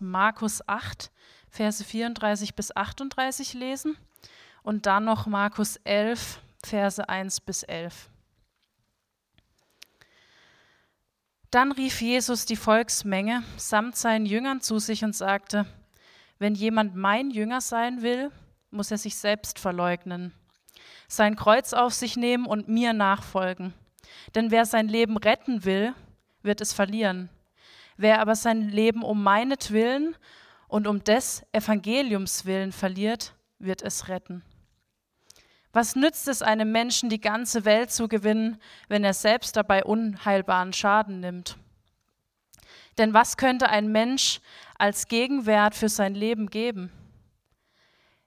Markus 8, Verse 34 bis 38 lesen und dann noch Markus 11, Verse 1 bis 11. Dann rief Jesus die Volksmenge samt seinen Jüngern zu sich und sagte, wenn jemand mein Jünger sein will, muss er sich selbst verleugnen, sein Kreuz auf sich nehmen und mir nachfolgen. Denn wer sein Leben retten will, wird es verlieren. Wer aber sein Leben um meinetwillen und um des Evangeliums willen verliert, wird es retten. Was nützt es einem Menschen, die ganze Welt zu gewinnen, wenn er selbst dabei unheilbaren Schaden nimmt? Denn was könnte ein Mensch als Gegenwert für sein Leben geben?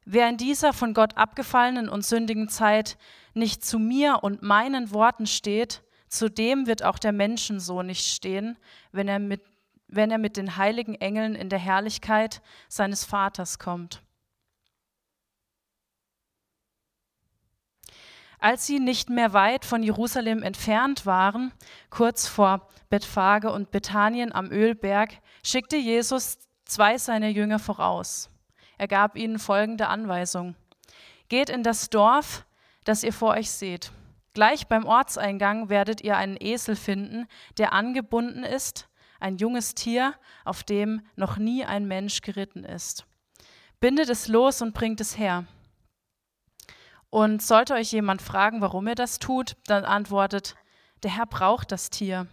Wer in dieser von Gott abgefallenen und sündigen Zeit nicht zu mir und meinen Worten steht, zu dem wird auch der Menschensohn nicht stehen, wenn er mit, wenn er mit den heiligen Engeln in der Herrlichkeit seines Vaters kommt. Als sie nicht mehr weit von Jerusalem entfernt waren, kurz vor Bethphage und Bethanien am Ölberg, schickte Jesus zwei seiner Jünger voraus. Er gab ihnen folgende Anweisung. Geht in das Dorf, das ihr vor euch seht. Gleich beim Ortseingang werdet ihr einen Esel finden, der angebunden ist, ein junges Tier, auf dem noch nie ein Mensch geritten ist. Bindet es los und bringt es her. Und sollte euch jemand fragen, warum ihr das tut, dann antwortet, der Herr braucht das Tier.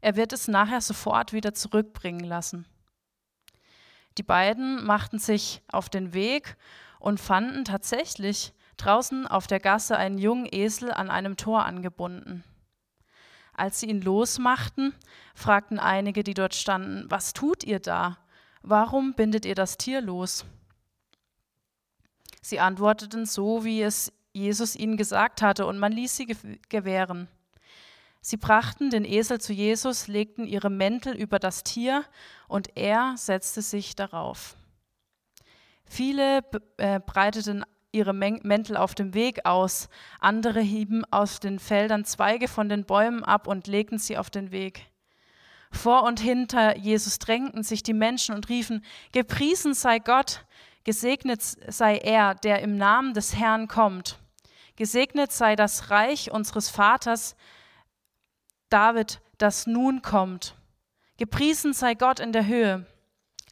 Er wird es nachher sofort wieder zurückbringen lassen. Die beiden machten sich auf den Weg und fanden tatsächlich draußen auf der Gasse einen jungen Esel an einem Tor angebunden. Als sie ihn losmachten, fragten einige, die dort standen, was tut ihr da? Warum bindet ihr das Tier los? Sie antworteten so, wie es Jesus ihnen gesagt hatte, und man ließ sie gewähren. Sie brachten den Esel zu Jesus, legten ihre Mäntel über das Tier, und er setzte sich darauf. Viele äh, breiteten ihre Mäntel auf dem Weg aus, andere hieben aus den Feldern Zweige von den Bäumen ab und legten sie auf den Weg. Vor und hinter Jesus drängten sich die Menschen und riefen, Gepriesen sei Gott, Gesegnet sei er, der im Namen des Herrn kommt. Gesegnet sei das Reich unseres Vaters David, das nun kommt. Gepriesen sei Gott in der Höhe.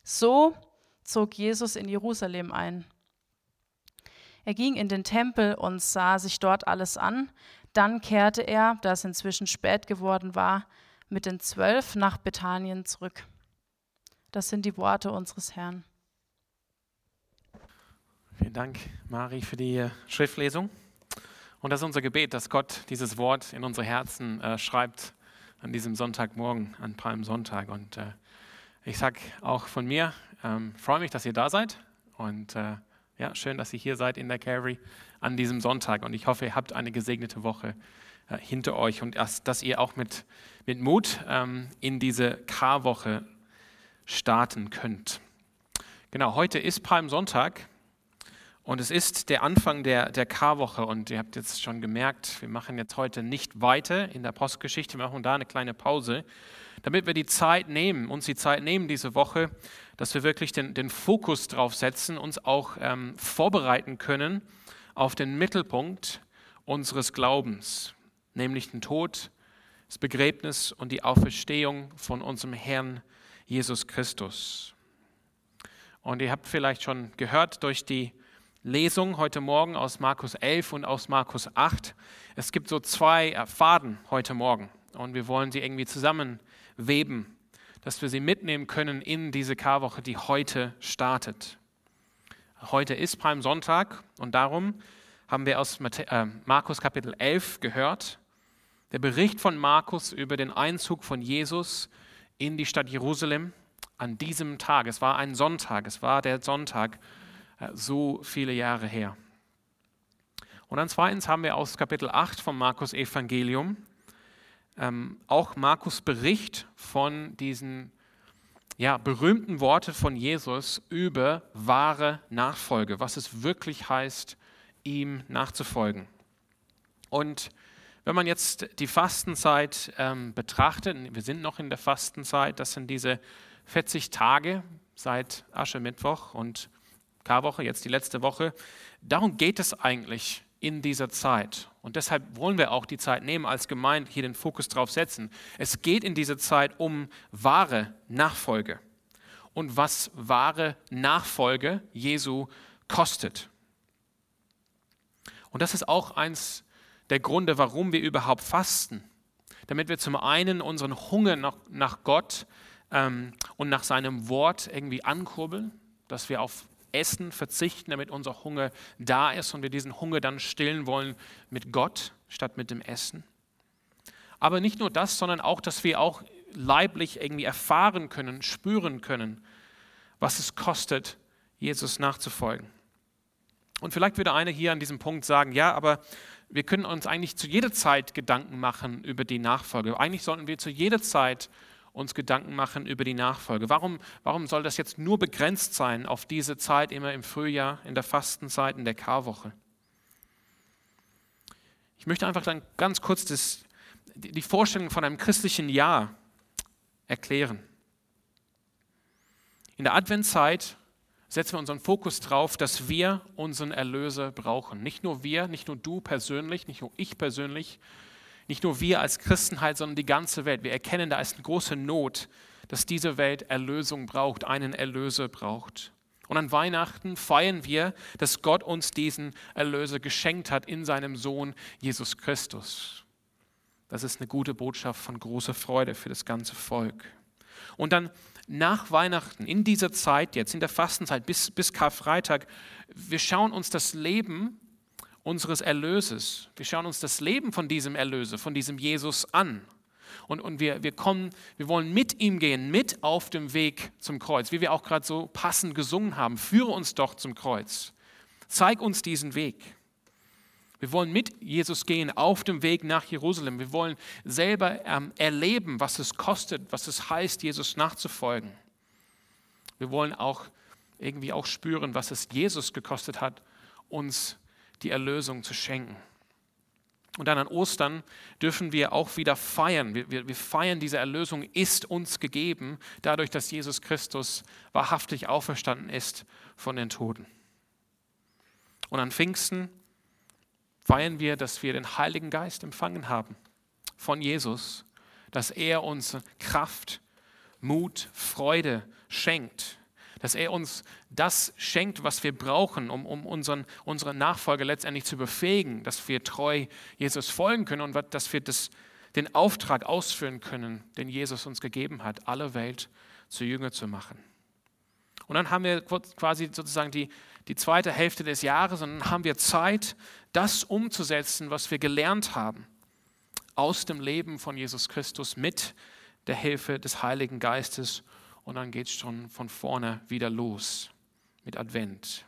So zog Jesus in Jerusalem ein. Er ging in den Tempel und sah sich dort alles an. Dann kehrte er, da es inzwischen spät geworden war, mit den Zwölf nach Bethanien zurück. Das sind die Worte unseres Herrn. Vielen Dank, Mari, für die äh, Schriftlesung. Und das ist unser Gebet, dass Gott dieses Wort in unsere Herzen äh, schreibt an diesem Sonntagmorgen, an Palmsonntag. Und äh, ich sage auch von mir, ähm, freue mich, dass ihr da seid. Und äh, ja, schön, dass ihr hier seid in der Calvary an diesem Sonntag. Und ich hoffe, ihr habt eine gesegnete Woche äh, hinter euch und dass, dass, ihr auch mit, mit Mut ähm, in diese Karwoche starten könnt. Genau, heute ist Palmsonntag. Und es ist der Anfang der, der Karwoche und ihr habt jetzt schon gemerkt, wir machen jetzt heute nicht weiter in der Postgeschichte, wir machen da eine kleine Pause, damit wir die Zeit nehmen, uns die Zeit nehmen diese Woche, dass wir wirklich den, den Fokus drauf setzen, uns auch ähm, vorbereiten können auf den Mittelpunkt unseres Glaubens, nämlich den Tod, das Begräbnis und die Auferstehung von unserem Herrn Jesus Christus. Und ihr habt vielleicht schon gehört durch die Lesung heute Morgen aus Markus 11 und aus Markus 8. Es gibt so zwei äh, Faden heute Morgen und wir wollen sie irgendwie zusammenweben, dass wir sie mitnehmen können in diese Karwoche, die heute startet. Heute ist Palmsonntag und darum haben wir aus äh, Markus Kapitel 11 gehört, der Bericht von Markus über den Einzug von Jesus in die Stadt Jerusalem an diesem Tag. Es war ein Sonntag, es war der Sonntag, äh, so viele Jahre her. Und dann zweitens haben wir aus Kapitel 8 vom Markus Evangelium ähm, auch Markus Bericht von diesen ja, berühmten Worte von Jesus über wahre Nachfolge, was es wirklich heißt, ihm nachzufolgen. Und wenn man jetzt die Fastenzeit ähm, betrachtet, wir sind noch in der Fastenzeit, das sind diese 40 Tage, seit Aschermittwoch und Karwoche, jetzt die letzte Woche. Darum geht es eigentlich in dieser Zeit. Und deshalb wollen wir auch die Zeit nehmen, als Gemeinde hier den Fokus drauf setzen. Es geht in dieser Zeit um wahre Nachfolge und was wahre Nachfolge Jesu kostet. Und das ist auch eins der Gründe, warum wir überhaupt fasten. Damit wir zum einen unseren Hunger nach, nach Gott ähm, und nach seinem Wort irgendwie ankurbeln, dass wir auf Essen verzichten, damit unser Hunger da ist und wir diesen Hunger dann stillen wollen mit Gott statt mit dem Essen. Aber nicht nur das, sondern auch, dass wir auch leiblich irgendwie erfahren können, spüren können, was es kostet, Jesus nachzufolgen. Und vielleicht würde einer hier an diesem Punkt sagen, ja, aber wir können uns eigentlich zu jeder Zeit Gedanken machen über die Nachfolge. Eigentlich sollten wir zu jeder Zeit uns Gedanken machen über die Nachfolge. Warum, warum soll das jetzt nur begrenzt sein auf diese Zeit immer im Frühjahr, in der Fastenzeit, in der Karwoche? Ich möchte einfach dann ganz kurz das, die Vorstellung von einem christlichen Jahr erklären. In der Adventszeit setzen wir unseren Fokus darauf, dass wir unseren Erlöser brauchen. Nicht nur wir, nicht nur du persönlich, nicht nur ich persönlich, nicht nur wir als Christenheit, sondern die ganze Welt. Wir erkennen, da ist eine große Not, dass diese Welt Erlösung braucht, einen Erlöser braucht. Und an Weihnachten feiern wir, dass Gott uns diesen Erlöser geschenkt hat in seinem Sohn Jesus Christus. Das ist eine gute Botschaft von großer Freude für das ganze Volk. Und dann nach Weihnachten, in dieser Zeit jetzt, in der Fastenzeit bis, bis Karfreitag, wir schauen uns das Leben unseres Erlöses. Wir schauen uns das Leben von diesem Erlöser, von diesem Jesus an. Und, und wir, wir kommen, wir wollen mit ihm gehen, mit auf dem Weg zum Kreuz, wie wir auch gerade so passend gesungen haben. Führe uns doch zum Kreuz. Zeig uns diesen Weg. Wir wollen mit Jesus gehen auf dem Weg nach Jerusalem. Wir wollen selber ähm, erleben, was es kostet, was es heißt, Jesus nachzufolgen. Wir wollen auch irgendwie auch spüren, was es Jesus gekostet hat, uns die Erlösung zu schenken. Und dann an Ostern dürfen wir auch wieder feiern. Wir, wir, wir, feiern, diese Erlösung ist uns gegeben, dadurch, dass Jesus Christus wahrhaftig auferstanden ist von den Toten. Und an Pfingsten feiern wir, dass wir den Heiligen Geist empfangen haben von Jesus, dass er uns Kraft, Mut, Freude schenkt dass er uns das schenkt, was wir brauchen, um, um unseren, unsere Nachfolger letztendlich zu befähigen, dass wir treu Jesus folgen können und dass wir das, den Auftrag ausführen können, den Jesus uns gegeben hat, alle Welt zu Jünger zu machen. Und dann haben wir quasi sozusagen die, die zweite Hälfte des Jahres und dann haben wir Zeit, das umzusetzen, was wir gelernt haben aus dem Leben von Jesus Christus mit der Hilfe des Heiligen Geistes und dann geht es schon von vorne wieder los mit Advent.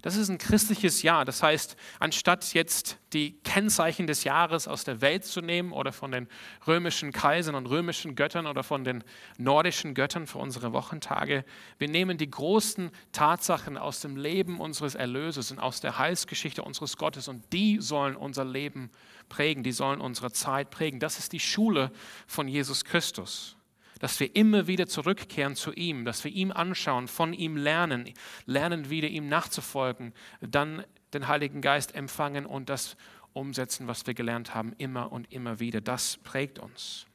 Das ist ein christliches Jahr. Das heißt, anstatt jetzt die Kennzeichen des Jahres aus der Welt zu nehmen oder von den römischen Kaisern und römischen Göttern oder von den nordischen Göttern für unsere Wochentage, wir nehmen die großen Tatsachen aus dem Leben unseres Erlösers und aus der Heilsgeschichte unseres Gottes und die sollen unser Leben prägen, die sollen unsere Zeit prägen. Das ist die Schule von Jesus Christus dass wir immer wieder zurückkehren zu ihm, dass wir ihm anschauen, von ihm lernen, lernen wieder ihm nachzufolgen, dann den Heiligen Geist empfangen und das umsetzen, was wir gelernt haben, immer und immer wieder. Das prägt uns.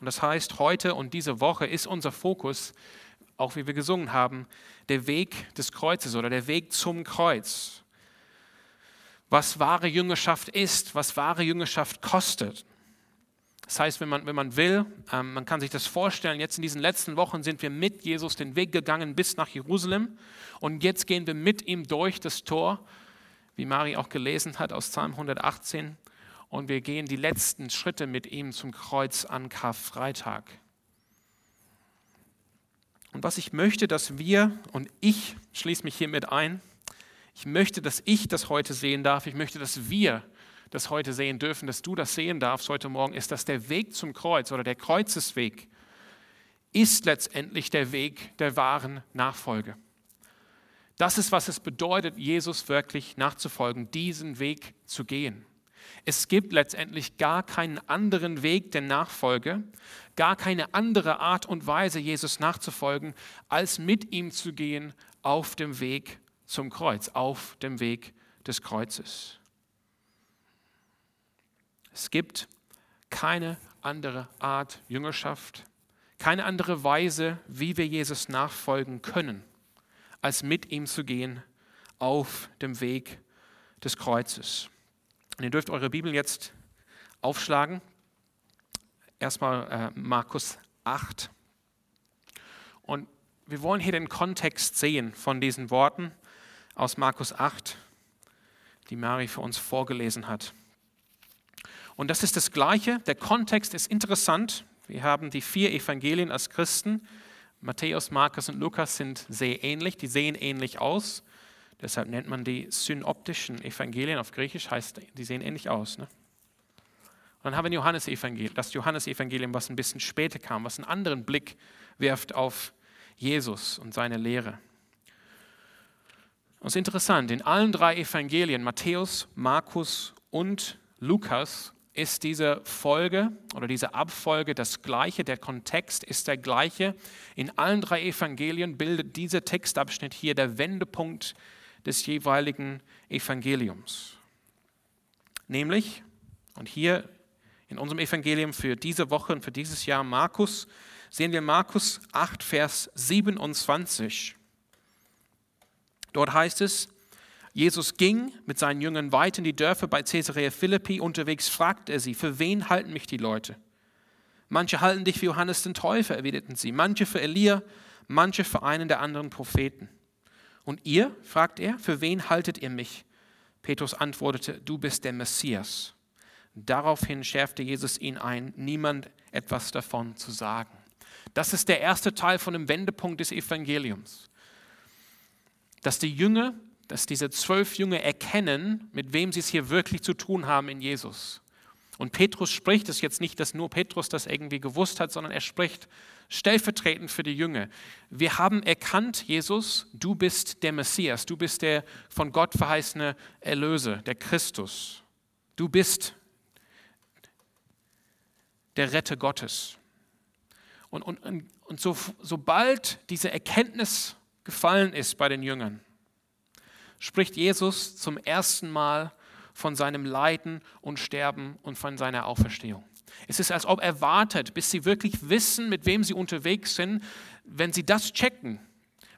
Und das heißt, heute und diese Woche ist unser Fokus, auch wie wir gesungen haben, der Weg des Kreuzes oder der Weg zum Kreuz. Was wahre Jüngerschaft ist, was wahre Jüngerschaft kostet. Das heißt, wenn man, wenn man will, ähm, man kann sich das vorstellen, jetzt in diesen letzten Wochen sind wir mit Jesus den Weg gegangen bis nach Jerusalem und jetzt gehen wir mit ihm durch das Tor, wie Mari auch gelesen hat aus Psalm 118 und wir gehen die letzten Schritte mit ihm zum Kreuz an Karfreitag. Und was ich möchte, dass wir, und ich schließe mich hiermit ein, ich möchte, dass ich das heute sehen darf, ich möchte, dass wir das heute sehen dürfen, dass du das sehen darfst heute Morgen, ist, dass der Weg zum Kreuz oder der Kreuzesweg ist letztendlich der Weg der wahren Nachfolge. Das ist, was es bedeutet, Jesus wirklich nachzufolgen, diesen Weg zu gehen. Es gibt letztendlich gar keinen anderen Weg der Nachfolge, gar keine andere Art und Weise, Jesus nachzufolgen, als mit ihm zu gehen auf dem Weg zum Kreuz, auf dem Weg des Kreuzes. Es gibt keine andere Art Jüngerschaft, keine andere Weise, wie wir Jesus nachfolgen können, als mit ihm zu gehen auf dem Weg des Kreuzes. Und ihr dürft eure Bibel jetzt aufschlagen. Erstmal äh, Markus 8. Und wir wollen hier den Kontext sehen von diesen Worten aus Markus 8, die Mary für uns vorgelesen hat. Und das ist das Gleiche. Der Kontext ist interessant. Wir haben die vier Evangelien als Christen. Matthäus, Markus und Lukas sind sehr ähnlich. Die sehen ähnlich aus. Deshalb nennt man die synoptischen Evangelien auf Griechisch, heißt, die sehen ähnlich aus. Ne? Und dann haben wir Johannes das Johannesevangelium, was ein bisschen später kam, was einen anderen Blick wirft auf Jesus und seine Lehre. Und es ist interessant, in allen drei Evangelien, Matthäus, Markus und Lukas, ist diese Folge oder diese Abfolge das gleiche, der Kontext ist der gleiche. In allen drei Evangelien bildet dieser Textabschnitt hier der Wendepunkt des jeweiligen Evangeliums. Nämlich, und hier in unserem Evangelium für diese Woche und für dieses Jahr Markus, sehen wir Markus 8, Vers 27. Dort heißt es, Jesus ging mit seinen Jüngern weit in die Dörfer bei Caesarea Philippi. Unterwegs fragte er sie, für wen halten mich die Leute? Manche halten dich für Johannes den Täufer, erwiderten sie, manche für Elia, manche für einen der anderen Propheten. Und ihr, fragt er, für wen haltet ihr mich? Petrus antwortete, du bist der Messias. Daraufhin schärfte Jesus ihn ein, niemand etwas davon zu sagen. Das ist der erste Teil von dem Wendepunkt des Evangeliums. Dass die Jünger, dass diese zwölf Jünger erkennen, mit wem sie es hier wirklich zu tun haben in Jesus. Und Petrus spricht es jetzt nicht, dass nur Petrus das irgendwie gewusst hat, sondern er spricht stellvertretend für die Jünger. Wir haben erkannt, Jesus, du bist der Messias, du bist der von Gott verheißene Erlöser, der Christus. Du bist der Retter Gottes. Und, und, und so, sobald diese Erkenntnis gefallen ist bei den Jüngern, spricht Jesus zum ersten Mal von seinem Leiden und Sterben und von seiner Auferstehung. Es ist, als ob er wartet, bis sie wirklich wissen, mit wem sie unterwegs sind. Wenn sie das checken,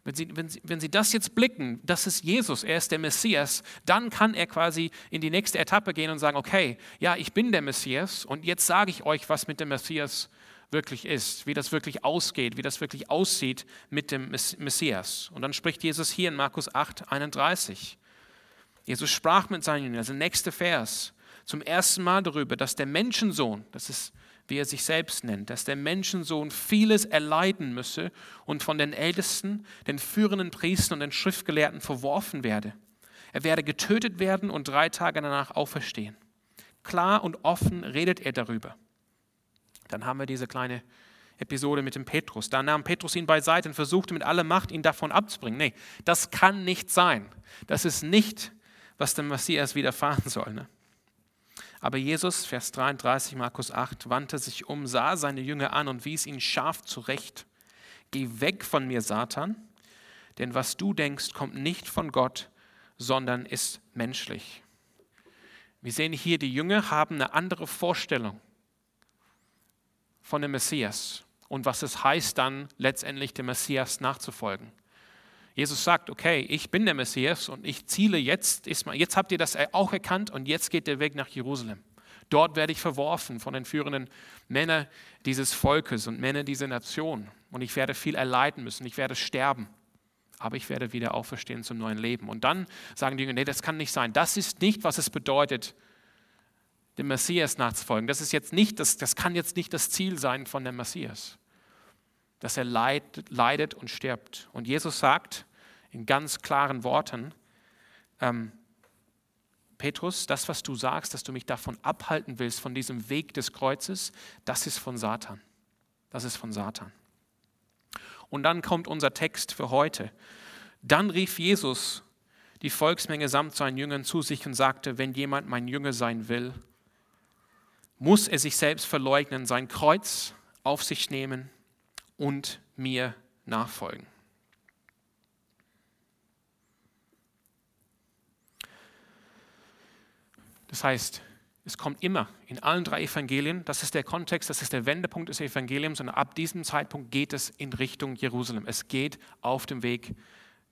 wenn sie, wenn, sie, wenn sie das jetzt blicken, das ist Jesus, er ist der Messias, dann kann er quasi in die nächste Etappe gehen und sagen, okay, ja, ich bin der Messias und jetzt sage ich euch, was mit dem Messias wirklich ist, wie das wirklich ausgeht, wie das wirklich aussieht mit dem Messias. Und dann spricht Jesus hier in Markus 8, 31. Jesus sprach mit seinen Jüngern, der nächste Vers zum ersten Mal darüber, dass der Menschensohn, das ist wie er sich selbst nennt, dass der Menschensohn vieles erleiden müsse und von den Ältesten, den führenden Priestern und den Schriftgelehrten verworfen werde. Er werde getötet werden und drei Tage danach auferstehen. Klar und offen redet er darüber. Dann haben wir diese kleine Episode mit dem Petrus. Da nahm Petrus ihn beiseite und versuchte mit aller Macht, ihn davon abzubringen. Nee, das kann nicht sein. Das ist nicht, was dem Messias widerfahren soll. Ne? Aber Jesus, Vers 33, Markus 8, wandte sich um, sah seine Jünger an und wies ihn scharf zurecht. Geh weg von mir, Satan, denn was du denkst, kommt nicht von Gott, sondern ist menschlich. Wir sehen hier, die Jünger haben eine andere Vorstellung von dem Messias und was es heißt, dann letztendlich dem Messias nachzufolgen. Jesus sagt, okay, ich bin der Messias und ich ziele jetzt, jetzt habt ihr das auch erkannt und jetzt geht der Weg nach Jerusalem. Dort werde ich verworfen von den führenden Männern dieses Volkes und Männern dieser Nation. Und ich werde viel erleiden müssen, ich werde sterben. Aber ich werde wieder auferstehen zum neuen Leben. Und dann sagen die Jünger, nee, das kann nicht sein. Das ist nicht, was es bedeutet, dem Messias nachzufolgen. Das ist jetzt nicht, das, das kann jetzt nicht das Ziel sein von dem Messias dass er leidet, leidet und stirbt. Und Jesus sagt in ganz klaren Worten, ähm, Petrus, das, was du sagst, dass du mich davon abhalten willst, von diesem Weg des Kreuzes, das ist von Satan. Das ist von Satan. Und dann kommt unser Text für heute. Dann rief Jesus die Volksmenge samt seinen Jüngern zu sich und sagte, wenn jemand mein Jünger sein will, muss er sich selbst verleugnen, sein Kreuz auf sich nehmen und mir nachfolgen. Das heißt, es kommt immer in allen drei Evangelien, das ist der Kontext, das ist der Wendepunkt des Evangeliums und ab diesem Zeitpunkt geht es in Richtung Jerusalem. Es geht auf dem Weg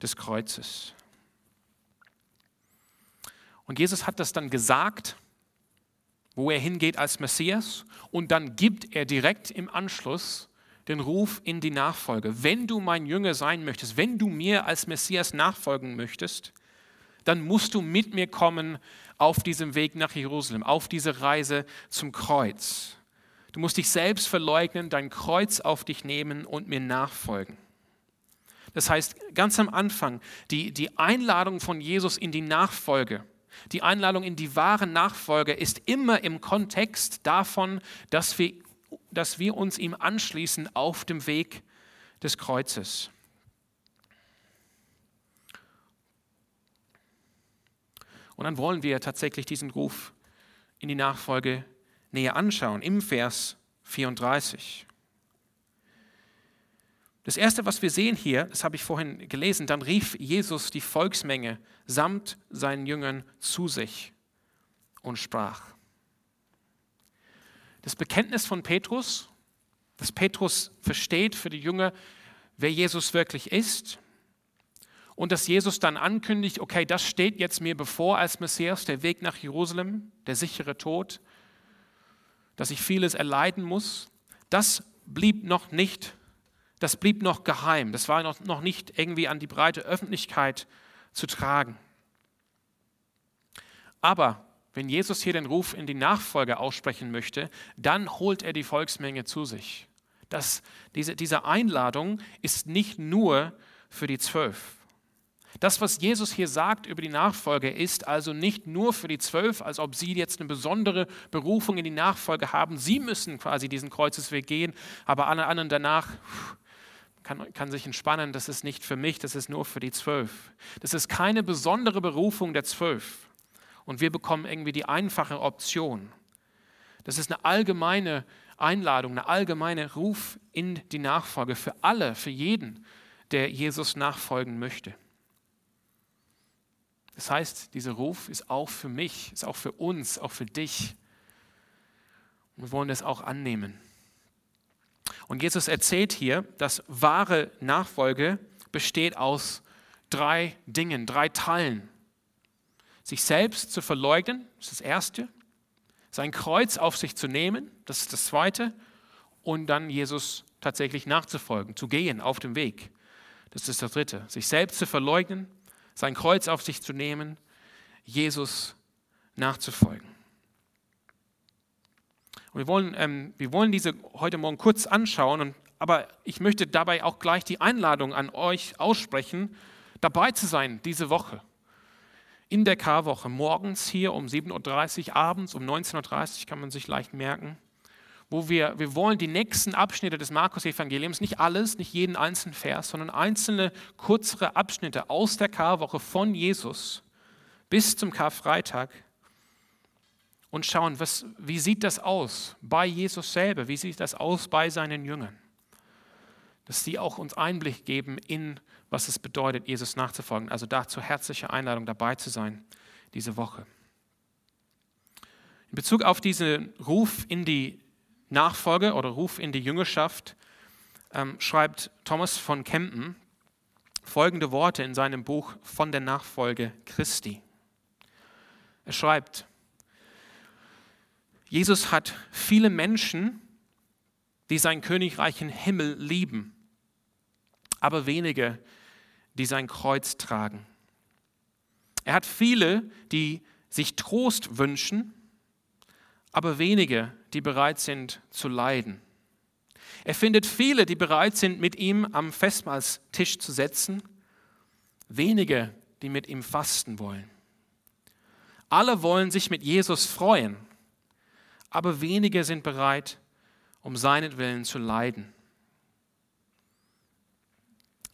des Kreuzes. Und Jesus hat das dann gesagt, wo er hingeht als Messias und dann gibt er direkt im Anschluss den Ruf in die Nachfolge. Wenn du mein Jünger sein möchtest, wenn du mir als Messias nachfolgen möchtest, dann musst du mit mir kommen auf diesem Weg nach Jerusalem, auf diese Reise zum Kreuz. Du musst dich selbst verleugnen, dein Kreuz auf dich nehmen und mir nachfolgen. Das heißt, ganz am Anfang, die, die Einladung von Jesus in die Nachfolge, die Einladung in die wahre Nachfolge ist immer im Kontext davon, dass wir, dass wir uns ihm anschließen auf dem Weg des Kreuzes. Und dann wollen wir tatsächlich diesen Ruf in die Nachfolge näher anschauen, im Vers 34. Das Erste, was wir sehen hier, das habe ich vorhin gelesen, dann rief Jesus die Volksmenge samt seinen Jüngern zu sich und sprach. Das Bekenntnis von Petrus, dass Petrus versteht für die Jünger, wer Jesus wirklich ist, und dass Jesus dann ankündigt, okay, das steht jetzt mir bevor als Messias, der Weg nach Jerusalem, der sichere Tod, dass ich vieles erleiden muss, das blieb noch nicht, das blieb noch geheim, das war noch, noch nicht irgendwie an die breite Öffentlichkeit zu tragen. Aber wenn Jesus hier den Ruf in die Nachfolge aussprechen möchte, dann holt er die Volksmenge zu sich. Das, diese, diese Einladung ist nicht nur für die Zwölf. Das, was Jesus hier sagt über die Nachfolge, ist also nicht nur für die Zwölf, als ob sie jetzt eine besondere Berufung in die Nachfolge haben. Sie müssen quasi diesen Kreuzesweg gehen, aber alle anderen danach kann, kann sich entspannen, das ist nicht für mich, das ist nur für die Zwölf. Das ist keine besondere Berufung der Zwölf. Und wir bekommen irgendwie die einfache Option. Das ist eine allgemeine Einladung, eine allgemeine Ruf in die Nachfolge für alle, für jeden, der Jesus nachfolgen möchte. Das heißt, dieser Ruf ist auch für mich, ist auch für uns, auch für dich. wir wollen das auch annehmen. Und Jesus erzählt hier, dass wahre Nachfolge besteht aus drei Dingen, drei Teilen. Sich selbst zu verleugnen, das ist das Erste. Sein Kreuz auf sich zu nehmen, das ist das Zweite. Und dann Jesus tatsächlich nachzufolgen, zu gehen auf dem Weg. Das ist das Dritte. Sich selbst zu verleugnen, sein Kreuz auf sich zu nehmen, Jesus nachzufolgen. Und wir wollen, ähm, wir wollen diese heute Morgen kurz anschauen, und, aber ich möchte dabei auch gleich die Einladung an euch aussprechen, dabei zu sein diese Woche. In der Karwoche, morgens hier um 7.30 Uhr, abends um 19.30 Uhr, kann man sich leicht merken wo wir, wir wollen die nächsten Abschnitte des Markus-Evangeliums, nicht alles, nicht jeden einzelnen Vers, sondern einzelne kürzere Abschnitte aus der Karwoche von Jesus bis zum Karfreitag und schauen, was, wie sieht das aus bei Jesus selber, wie sieht das aus bei seinen Jüngern. Dass sie auch uns Einblick geben in, was es bedeutet, Jesus nachzufolgen. Also dazu herzliche Einladung, dabei zu sein diese Woche. In Bezug auf diesen Ruf in die Nachfolge oder Ruf in die Jüngerschaft ähm, schreibt Thomas von Kempen folgende Worte in seinem Buch von der Nachfolge Christi. Er schreibt, Jesus hat viele Menschen, die sein Königreich im Himmel lieben, aber wenige, die sein Kreuz tragen. Er hat viele, die sich Trost wünschen, aber wenige, die bereit sind zu leiden. Er findet viele, die bereit sind, mit ihm am Festmahlstisch zu setzen, wenige, die mit ihm fasten wollen. Alle wollen sich mit Jesus freuen, aber wenige sind bereit, um seinetwillen zu leiden.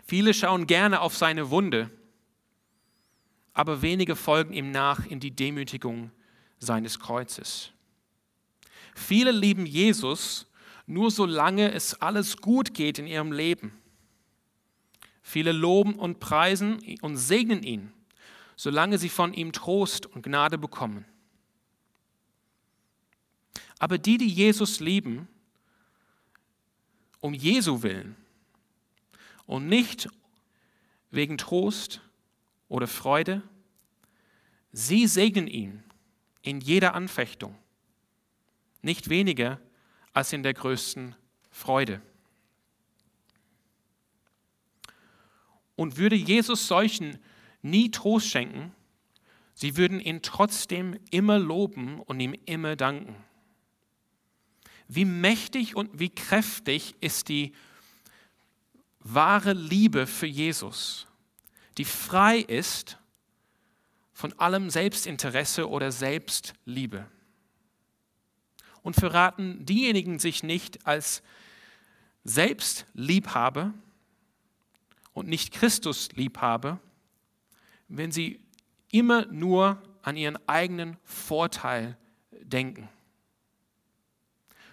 Viele schauen gerne auf seine Wunde, aber wenige folgen ihm nach in die Demütigung seines Kreuzes. Viele lieben Jesus nur solange es alles gut geht in ihrem Leben. Viele loben und preisen und segnen ihn, solange sie von ihm Trost und Gnade bekommen. Aber die, die Jesus lieben, um Jesu willen und nicht wegen Trost oder Freude, sie segnen ihn in jeder Anfechtung, nicht weniger als in der größten Freude. Und würde Jesus solchen nie Trost schenken, sie würden ihn trotzdem immer loben und ihm immer danken. Wie mächtig und wie kräftig ist die wahre Liebe für Jesus, die frei ist von allem Selbstinteresse oder Selbstliebe. Und verraten diejenigen sich nicht als Selbstliebhaber und nicht Christusliebhaber, wenn sie immer nur an ihren eigenen Vorteil denken.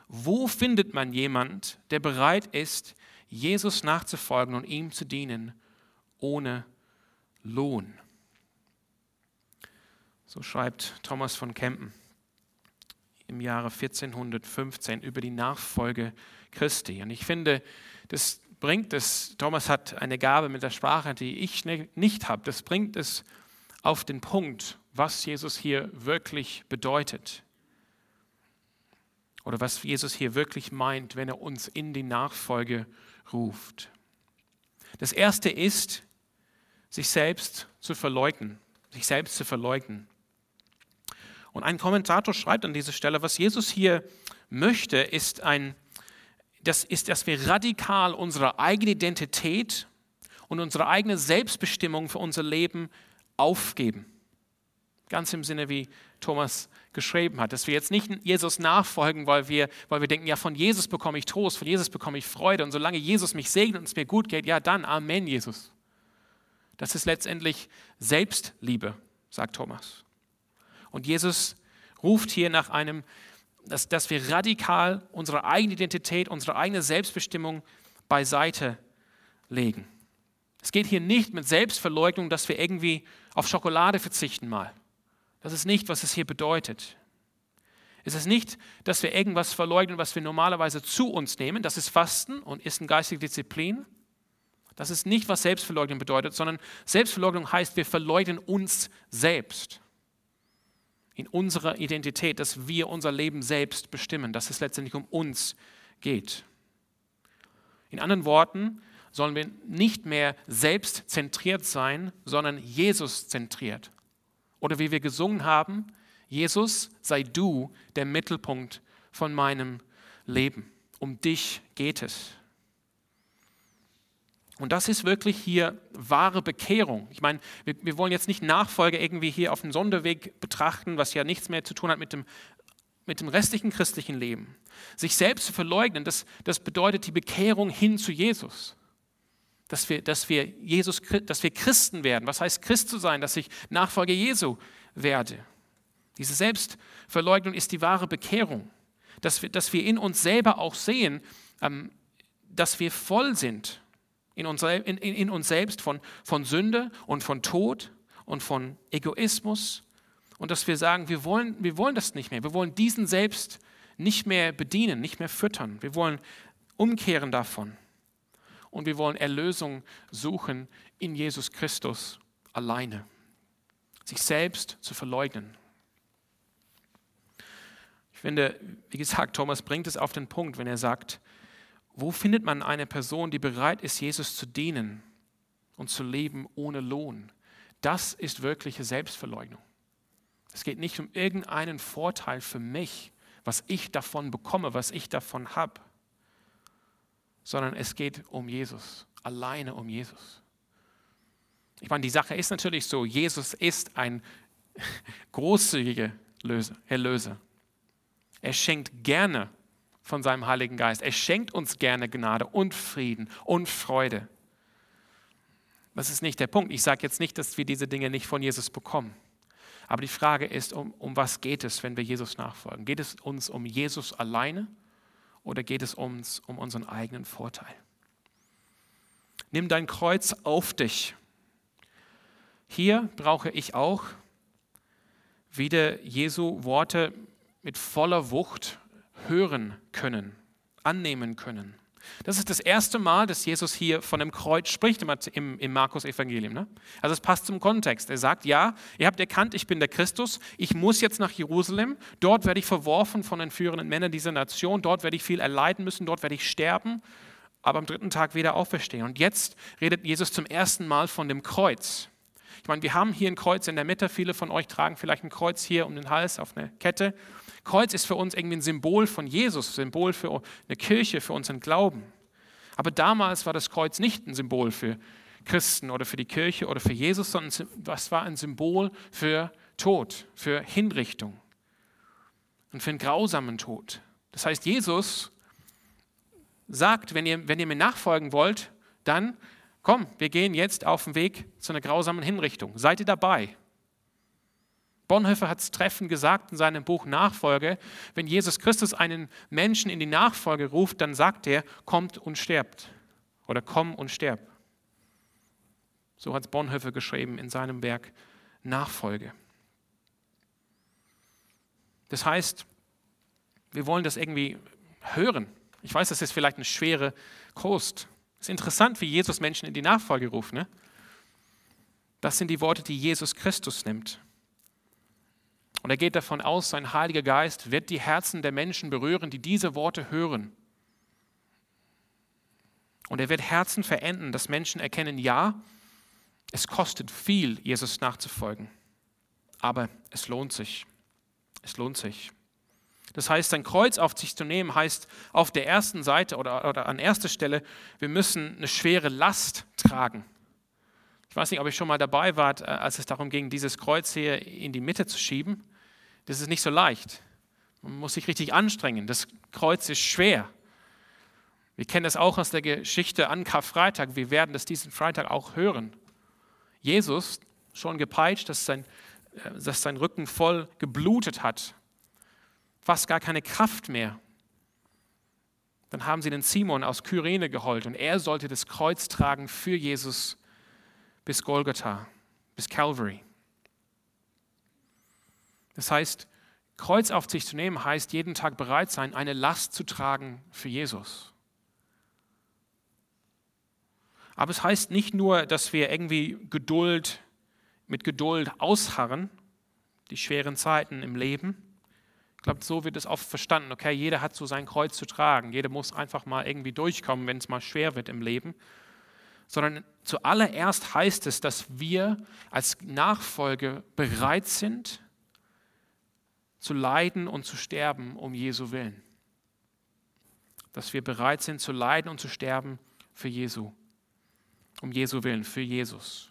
Wo findet man jemand, der bereit ist, Jesus nachzufolgen und ihm zu dienen, ohne Lohn? So schreibt Thomas von Kempen im Jahre 1415 über die Nachfolge Christi. Und ich finde, das bringt es, Thomas hat eine Gabe mit der Sprache, die ich nicht habe, das bringt es auf den Punkt, was Jesus hier wirklich bedeutet. Oder was Jesus hier wirklich meint, wenn er uns in die Nachfolge ruft. Das erste ist, sich selbst zu verleugnen, sich selbst zu verleugnen. Und ein Kommentator schreibt an dieser Stelle, was Jesus hier möchte, ist, ein, das ist, dass wir radikal unsere eigene Identität und unsere eigene Selbstbestimmung für unser Leben aufgeben. Ganz im Sinne, wie Thomas geschrieben hat, dass wir jetzt nicht Jesus nachfolgen, weil wir, weil wir denken, ja, von Jesus bekomme ich Trost, von Jesus bekomme ich Freude und solange Jesus mich segnet und es mir gut geht, ja, dann Amen, Jesus. Das ist letztendlich Selbstliebe, sagt Thomas. Und Jesus ruft hier nach einem, dass, dass wir radikal unsere eigene Identität, unsere eigene Selbstbestimmung beiseite legen. Es geht hier nicht mit Selbstverleugnung, dass wir irgendwie auf Schokolade verzichten mal. Das ist nicht, was es hier bedeutet. Es ist nicht, dass wir irgendwas verleugnen, was wir normalerweise zu uns nehmen. Das ist Fasten und ist eine geistige Disziplin. Das ist nicht, was Selbstverleugnung bedeutet, sondern Selbstverleugnung heißt, wir verleugnen uns selbst in unserer Identität, dass wir unser Leben selbst bestimmen, dass es letztendlich um uns geht. In anderen Worten sollen wir nicht mehr selbstzentriert sein, sondern Jesus zentriert. Oder wie wir gesungen haben, Jesus, sei du der Mittelpunkt von meinem Leben. Um dich geht es. Und das ist wirklich hier wahre Bekehrung. Ich meine, wir, wir, wollen jetzt nicht Nachfolge irgendwie hier auf dem Sonderweg betrachten, was ja nichts mehr zu tun hat mit dem, mit dem restlichen christlichen Leben. Sich selbst zu verleugnen, das, das bedeutet die Bekehrung hin zu Jesus. Dass wir, dass, wir Jesus, dass wir Christen werden. Was heißt Christ zu sein? Dass ich Nachfolger Jesu werde. Diese Selbstverleugnung ist die wahre Bekehrung. Dass wir, dass wir in uns selber auch sehen, ähm, dass wir voll sind in uns, in, in uns selbst von, von Sünde und von Tod und von Egoismus und dass wir sagen, wir wollen, wir wollen das nicht mehr. Wir wollen diesen selbst nicht mehr bedienen, nicht mehr füttern. Wir wollen umkehren davon. Und wir wollen Erlösung suchen in Jesus Christus alleine. Sich selbst zu verleugnen. Ich finde, wie gesagt, Thomas bringt es auf den Punkt, wenn er sagt, wo findet man eine Person, die bereit ist, Jesus zu dienen und zu leben ohne Lohn? Das ist wirkliche Selbstverleugnung. Es geht nicht um irgendeinen Vorteil für mich, was ich davon bekomme, was ich davon habe, sondern es geht um Jesus, alleine um Jesus. Ich meine, die Sache ist natürlich so, Jesus ist ein großzügiger Erlöser. Er schenkt gerne von seinem Heiligen Geist. Er schenkt uns gerne Gnade und Frieden und Freude. Das ist nicht der Punkt. Ich sage jetzt nicht, dass wir diese Dinge nicht von Jesus bekommen. Aber die Frage ist, um, um was geht es, wenn wir Jesus nachfolgen? Geht es uns um Jesus alleine oder geht es uns um unseren eigenen Vorteil? Nimm dein Kreuz auf dich. Hier brauche ich auch wieder Jesu Worte mit voller Wucht hören können, annehmen können. Das ist das erste Mal, dass Jesus hier von dem Kreuz spricht im, im Markus-Evangelium. Ne? Also es passt zum Kontext. Er sagt, ja, ihr habt erkannt, ich bin der Christus, ich muss jetzt nach Jerusalem, dort werde ich verworfen von den führenden Männern dieser Nation, dort werde ich viel erleiden müssen, dort werde ich sterben, aber am dritten Tag wieder auferstehen. Und jetzt redet Jesus zum ersten Mal von dem Kreuz. Ich meine, wir haben hier ein Kreuz in der Mitte, viele von euch tragen vielleicht ein Kreuz hier um den Hals auf eine Kette. Kreuz ist für uns irgendwie ein Symbol von Jesus, Symbol für eine Kirche, für unseren Glauben. Aber damals war das Kreuz nicht ein Symbol für Christen oder für die Kirche oder für Jesus, sondern das war ein Symbol für Tod, für Hinrichtung und für einen grausamen Tod. Das heißt, Jesus sagt, wenn ihr, wenn ihr mir nachfolgen wollt, dann komm, wir gehen jetzt auf den Weg zu einer grausamen Hinrichtung. Seid ihr dabei? Bonhoeffer hat es treffend gesagt in seinem Buch Nachfolge, wenn Jesus Christus einen Menschen in die Nachfolge ruft, dann sagt er, kommt und sterbt. Oder komm und sterb. So hat es Bonhoeffer geschrieben in seinem Werk Nachfolge. Das heißt, wir wollen das irgendwie hören. Ich weiß, das ist vielleicht eine schwere Kost. Es ist interessant, wie Jesus Menschen in die Nachfolge ruft. Ne? Das sind die Worte, die Jesus Christus nimmt. Und er geht davon aus, sein Heiliger Geist wird die Herzen der Menschen berühren, die diese Worte hören. Und er wird Herzen verenden, dass Menschen erkennen, ja, es kostet viel, Jesus nachzufolgen. Aber es lohnt sich. Es lohnt sich. Das heißt, sein Kreuz auf sich zu nehmen, heißt auf der ersten Seite oder, oder an erster Stelle, wir müssen eine schwere Last tragen. Ich weiß nicht, ob ihr schon mal dabei wart, äh, als es darum ging, dieses Kreuz hier in die Mitte zu schieben. Das ist nicht so leicht. Man muss sich richtig anstrengen. Das Kreuz ist schwer. Wir kennen das auch aus der Geschichte an Karfreitag. Wir werden das diesen Freitag auch hören. Jesus, schon gepeitscht, dass sein, äh, dass sein Rücken voll geblutet hat, fast gar keine Kraft mehr. Dann haben sie den Simon aus Kyrene geholt und er sollte das Kreuz tragen für Jesus bis Golgatha, bis Calvary. Das heißt, Kreuz auf sich zu nehmen, heißt jeden Tag bereit sein, eine Last zu tragen für Jesus. Aber es heißt nicht nur, dass wir irgendwie Geduld mit Geduld ausharren, die schweren Zeiten im Leben. Ich glaube, so wird es oft verstanden. Okay, jeder hat so sein Kreuz zu tragen. Jeder muss einfach mal irgendwie durchkommen, wenn es mal schwer wird im Leben. Sondern zuallererst heißt es, dass wir als Nachfolge bereit sind, zu leiden und zu sterben um Jesu willen. Dass wir bereit sind zu leiden und zu sterben für Jesu, um Jesu willen, für Jesus.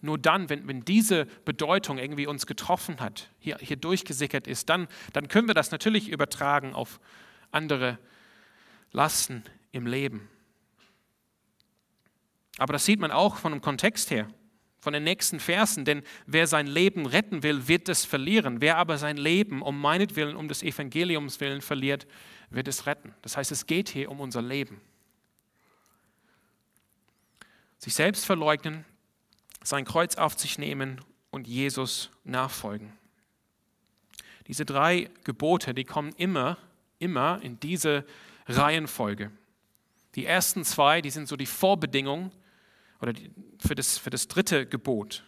Nur dann, wenn, wenn diese Bedeutung irgendwie uns getroffen hat, hier, hier durchgesickert ist, dann, dann können wir das natürlich übertragen auf andere Lasten im Leben. Aber das sieht man auch von dem Kontext her von den nächsten Versen, denn wer sein Leben retten will, wird es verlieren. Wer aber sein Leben um meinetwillen, um des Evangeliums willen verliert, wird es retten. Das heißt, es geht hier um unser Leben. Sich selbst verleugnen, sein Kreuz auf sich nehmen und Jesus nachfolgen. Diese drei Gebote, die kommen immer, immer in diese Reihenfolge. Die ersten zwei, die sind so die Vorbedingung oder für das, für das dritte Gebot.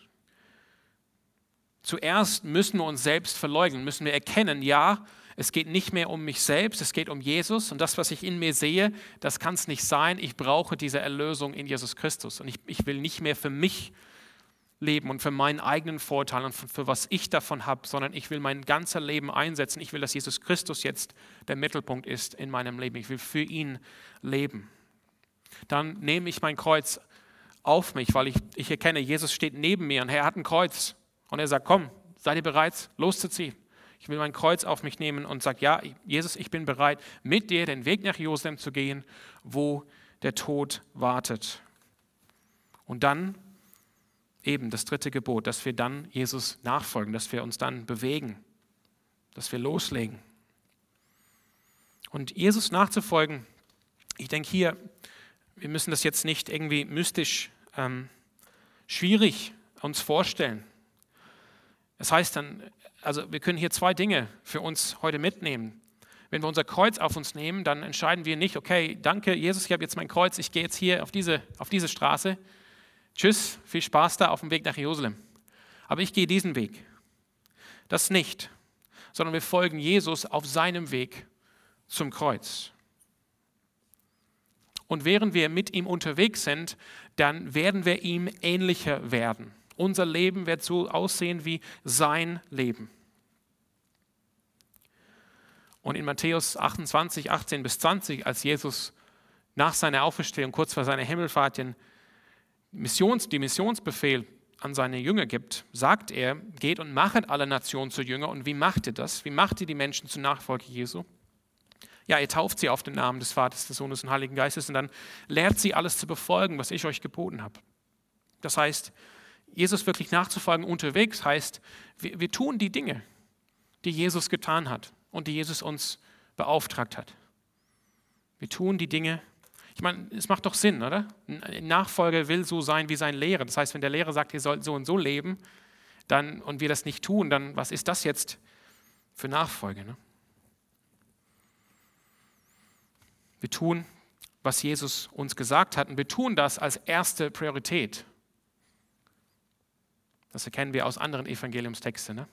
Zuerst müssen wir uns selbst verleugnen, müssen wir erkennen, ja, es geht nicht mehr um mich selbst, es geht um Jesus und das, was ich in mir sehe, das kann es nicht sein. Ich brauche diese Erlösung in Jesus Christus und ich, ich will nicht mehr für mich leben und für meinen eigenen Vorteil und für, für was ich davon habe, sondern ich will mein ganzes Leben einsetzen. Ich will, dass Jesus Christus jetzt der Mittelpunkt ist in meinem Leben. Ich will für ihn leben. Dann nehme ich mein Kreuz auf mich, weil ich, ich erkenne, Jesus steht neben mir und er hat ein Kreuz. Und er sagt, komm, seid ihr bereit, loszuziehen? Ich will mein Kreuz auf mich nehmen und sage, ja, Jesus, ich bin bereit, mit dir den Weg nach Jerusalem zu gehen, wo der Tod wartet. Und dann eben das dritte Gebot, dass wir dann Jesus nachfolgen, dass wir uns dann bewegen, dass wir loslegen. Und Jesus nachzufolgen, ich denke hier, wir müssen das jetzt nicht irgendwie mystisch ähm, schwierig uns vorstellen. Das heißt dann, also wir können hier zwei Dinge für uns heute mitnehmen. Wenn wir unser Kreuz auf uns nehmen, dann entscheiden wir nicht, okay, danke Jesus, ich habe jetzt mein Kreuz, ich gehe jetzt hier auf diese, auf diese Straße. Tschüss, viel Spaß da auf dem Weg nach Jerusalem. Aber ich gehe diesen Weg. Das nicht, sondern wir folgen Jesus auf seinem Weg zum Kreuz. Und während wir mit ihm unterwegs sind, dann werden wir ihm ähnlicher werden. Unser Leben wird so aussehen wie sein Leben. Und in Matthäus 28, 18 bis 20, als Jesus nach seiner Auferstehung, kurz vor seiner Himmelfahrt, den Missions, die Missionsbefehl an seine Jünger gibt, sagt er, geht und machet alle Nationen zu Jünger. Und wie macht ihr das? Wie macht ihr die Menschen zu Nachfolge Jesu? Ja, ihr tauft sie auf den Namen des Vaters, des Sohnes und Heiligen Geistes und dann lehrt sie alles zu befolgen, was ich euch geboten habe. Das heißt, Jesus wirklich nachzufolgen unterwegs heißt, wir, wir tun die Dinge, die Jesus getan hat und die Jesus uns beauftragt hat. Wir tun die Dinge, ich meine, es macht doch Sinn, oder? Ein Nachfolger will so sein wie sein Lehrer. Das heißt, wenn der Lehrer sagt, ihr sollt so und so leben, dann, und wir das nicht tun, dann was ist das jetzt für Nachfolge? Ne? Wir tun, was Jesus uns gesagt hat, und wir tun das als erste Priorität. Das erkennen wir aus anderen Evangeliumstexten. Ne?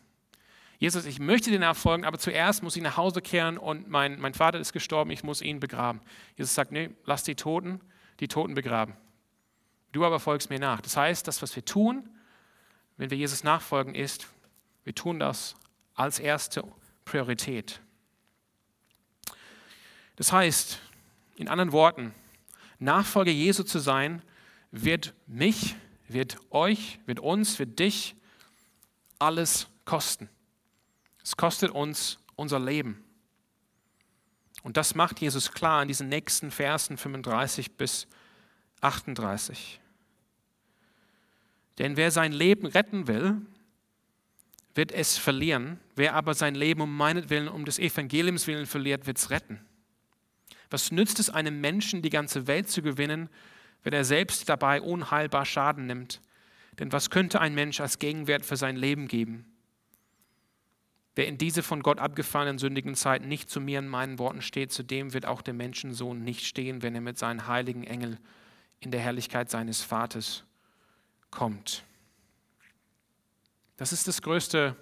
Jesus, ich möchte dir nachfolgen, aber zuerst muss ich nach Hause kehren und mein, mein Vater ist gestorben, ich muss ihn begraben. Jesus sagt, nee, lass die Toten, die Toten begraben. Du aber folgst mir nach. Das heißt, das, was wir tun, wenn wir Jesus nachfolgen, ist, wir tun das als erste Priorität. Das heißt, in anderen Worten, Nachfolger Jesu zu sein, wird mich, wird euch, wird uns, wird dich alles kosten. Es kostet uns unser Leben. Und das macht Jesus klar in diesen nächsten Versen 35 bis 38. Denn wer sein Leben retten will, wird es verlieren. Wer aber sein Leben um meinetwillen, um des Evangeliums willen verliert, wird es retten. Was nützt es einem Menschen, die ganze Welt zu gewinnen, wenn er selbst dabei unheilbar Schaden nimmt? Denn was könnte ein Mensch als Gegenwert für sein Leben geben? Wer in diese von Gott abgefahrenen sündigen Zeiten nicht zu mir in meinen Worten steht, zu dem wird auch der Menschensohn nicht stehen, wenn er mit seinen heiligen Engeln in der Herrlichkeit seines Vaters kommt. Das ist das größte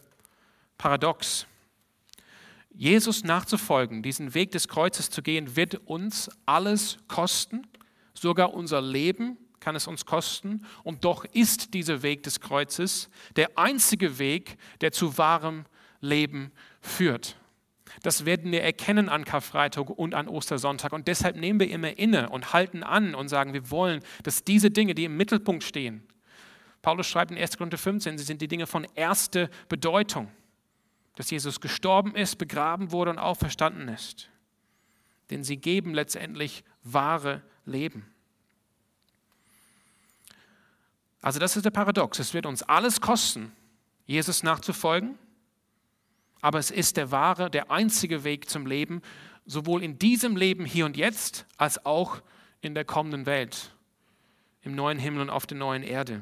Paradox. Jesus nachzufolgen, diesen Weg des Kreuzes zu gehen, wird uns alles kosten, sogar unser Leben kann es uns kosten. Und doch ist dieser Weg des Kreuzes der einzige Weg, der zu wahrem Leben führt. Das werden wir erkennen an Karfreitag und an Ostersonntag. Und deshalb nehmen wir immer inne und halten an und sagen, wir wollen, dass diese Dinge, die im Mittelpunkt stehen, Paulus schreibt in 1. Korinther 15, sie sind die Dinge von erster Bedeutung, dass Jesus gestorben ist, begraben wurde und auferstanden ist. Denn sie geben letztendlich wahre Leben. Also das ist der Paradox. Es wird uns alles kosten, Jesus nachzufolgen aber es ist der wahre, der einzige Weg zum Leben, sowohl in diesem Leben hier und jetzt, als auch in der kommenden Welt, im neuen Himmel und auf der neuen Erde.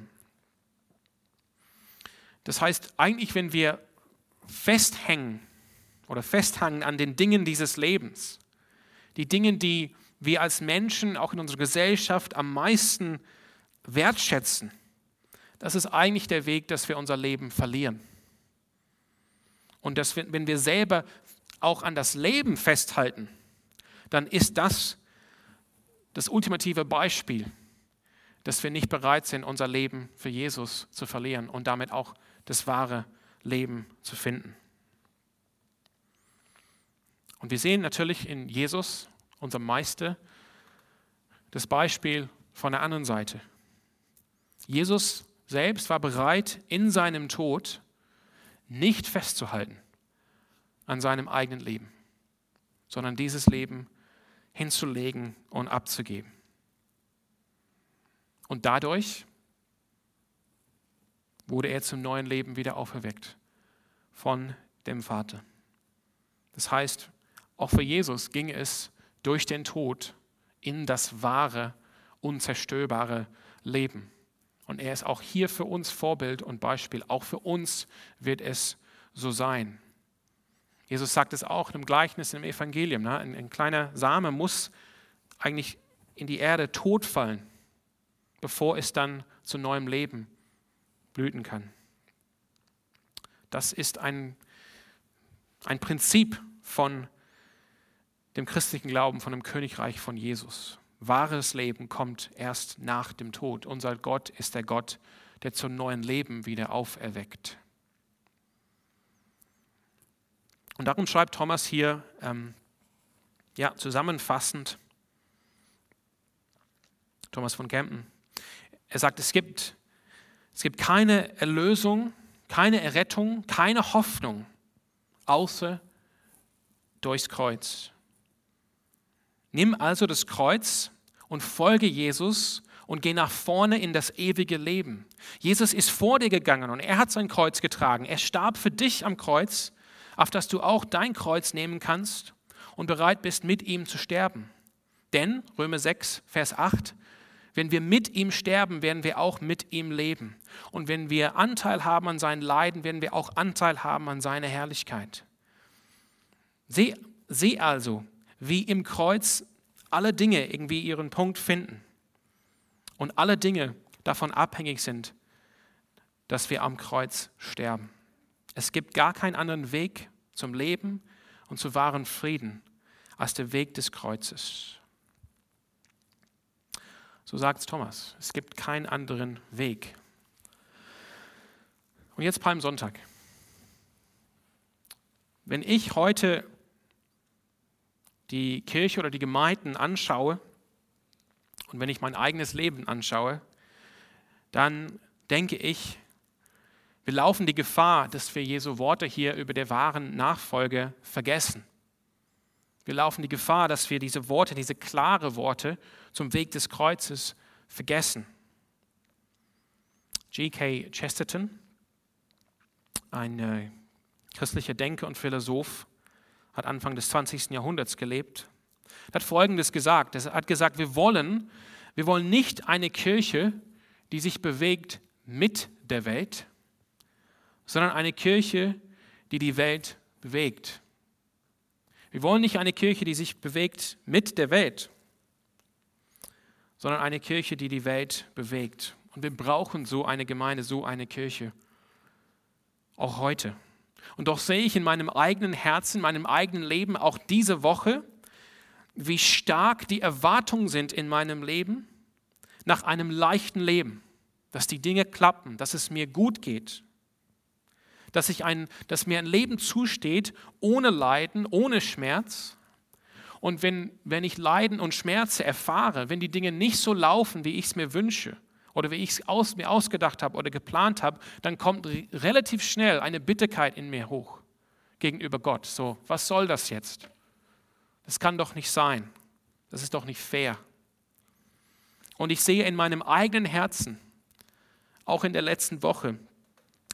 Das heißt, eigentlich, wenn wir festhängen oder festhangen an den Dingen dieses Lebens, die Dinge, die wir als Menschen auch in unserer Gesellschaft am meisten wertschätzen, das ist eigentlich der Weg, dass wir unser Leben verlieren. Und dass wir, wenn wir selber auch an das Leben festhalten, dann ist das das ultimative Beispiel, dass wir nicht bereit sind, unser Leben für Jesus zu verlieren und damit auch das wahre Leben zu finden. Und wir sehen natürlich in Jesus, unserem Meister, das Beispiel von der anderen Seite. Jesus selbst war bereit, in seinem Tod nicht festzuhalten an seinem eigenen Leben, sondern dieses Leben hinzulegen und abzugeben. Und dadurch wurde er zum neuen Leben wieder auferweckt von dem Vater. Das heißt, auch für Jesus ging es durch den Tod in das wahre, unzerstörbare Leben. Und er ist auch hier für uns Vorbild und Beispiel. Auch für uns wird es so sein. Jesus sagt es auch im Gleichnis im Evangelium. Ne? Ein, ein kleiner Same muss eigentlich in die Erde tot fallen, bevor es dann zu neuem Leben blüten kann. Das ist ein, ein Prinzip von dem christlichen Glauben, von dem Königreich von Jesus. Wahres Leben kommt erst nach dem Tod. Unser Gott ist der Gott, der zum neuen Leben wieder auferweckt. Und darum schreibt Thomas hier ähm, ja, zusammenfassend, Thomas von Kempen, er sagt, es gibt, es gibt keine Erlösung, keine Errettung, keine Hoffnung, außer durchs Kreuz. Nimm also das Kreuz und folge Jesus und geh nach vorne in das ewige Leben. Jesus ist vor dir gegangen und er hat sein Kreuz getragen. Er starb für dich am Kreuz, auf das du auch dein Kreuz nehmen kannst und bereit bist, mit ihm zu sterben. Denn, Römer 6, Vers 8, wenn wir mit ihm sterben, werden wir auch mit ihm leben. Und wenn wir Anteil haben an seinen Leiden, werden wir auch Anteil haben an seiner Herrlichkeit. Sieh, sieh also, wie im Kreuz alle Dinge irgendwie ihren Punkt finden und alle Dinge davon abhängig sind, dass wir am Kreuz sterben. Es gibt gar keinen anderen Weg zum Leben und zu wahren Frieden als der Weg des Kreuzes. So sagt es Thomas. Es gibt keinen anderen Weg. Und jetzt Palmsonntag. Wenn ich heute die Kirche oder die Gemeinden anschaue und wenn ich mein eigenes Leben anschaue, dann denke ich, wir laufen die Gefahr, dass wir Jesu Worte hier über der wahren Nachfolge vergessen. Wir laufen die Gefahr, dass wir diese Worte, diese klare Worte zum Weg des Kreuzes vergessen. G.K. Chesterton, ein äh, christlicher Denker und Philosoph, hat Anfang des 20. Jahrhunderts gelebt, hat Folgendes gesagt. Er hat gesagt, wir wollen, wir wollen nicht eine Kirche, die sich bewegt mit der Welt, sondern eine Kirche, die die Welt bewegt. Wir wollen nicht eine Kirche, die sich bewegt mit der Welt, sondern eine Kirche, die die Welt bewegt. Und wir brauchen so eine Gemeinde, so eine Kirche. Auch heute. Und doch sehe ich in meinem eigenen Herzen, in meinem eigenen Leben auch diese Woche, wie stark die Erwartungen sind in meinem Leben nach einem leichten Leben, dass die Dinge klappen, dass es mir gut geht, dass, ich ein, dass mir ein Leben zusteht ohne Leiden, ohne Schmerz. Und wenn, wenn ich Leiden und Schmerze erfahre, wenn die Dinge nicht so laufen, wie ich es mir wünsche, oder wie ich es aus, mir ausgedacht habe oder geplant habe, dann kommt relativ schnell eine Bitterkeit in mir hoch gegenüber Gott. So, was soll das jetzt? Das kann doch nicht sein. Das ist doch nicht fair. Und ich sehe in meinem eigenen Herzen, auch in der letzten Woche,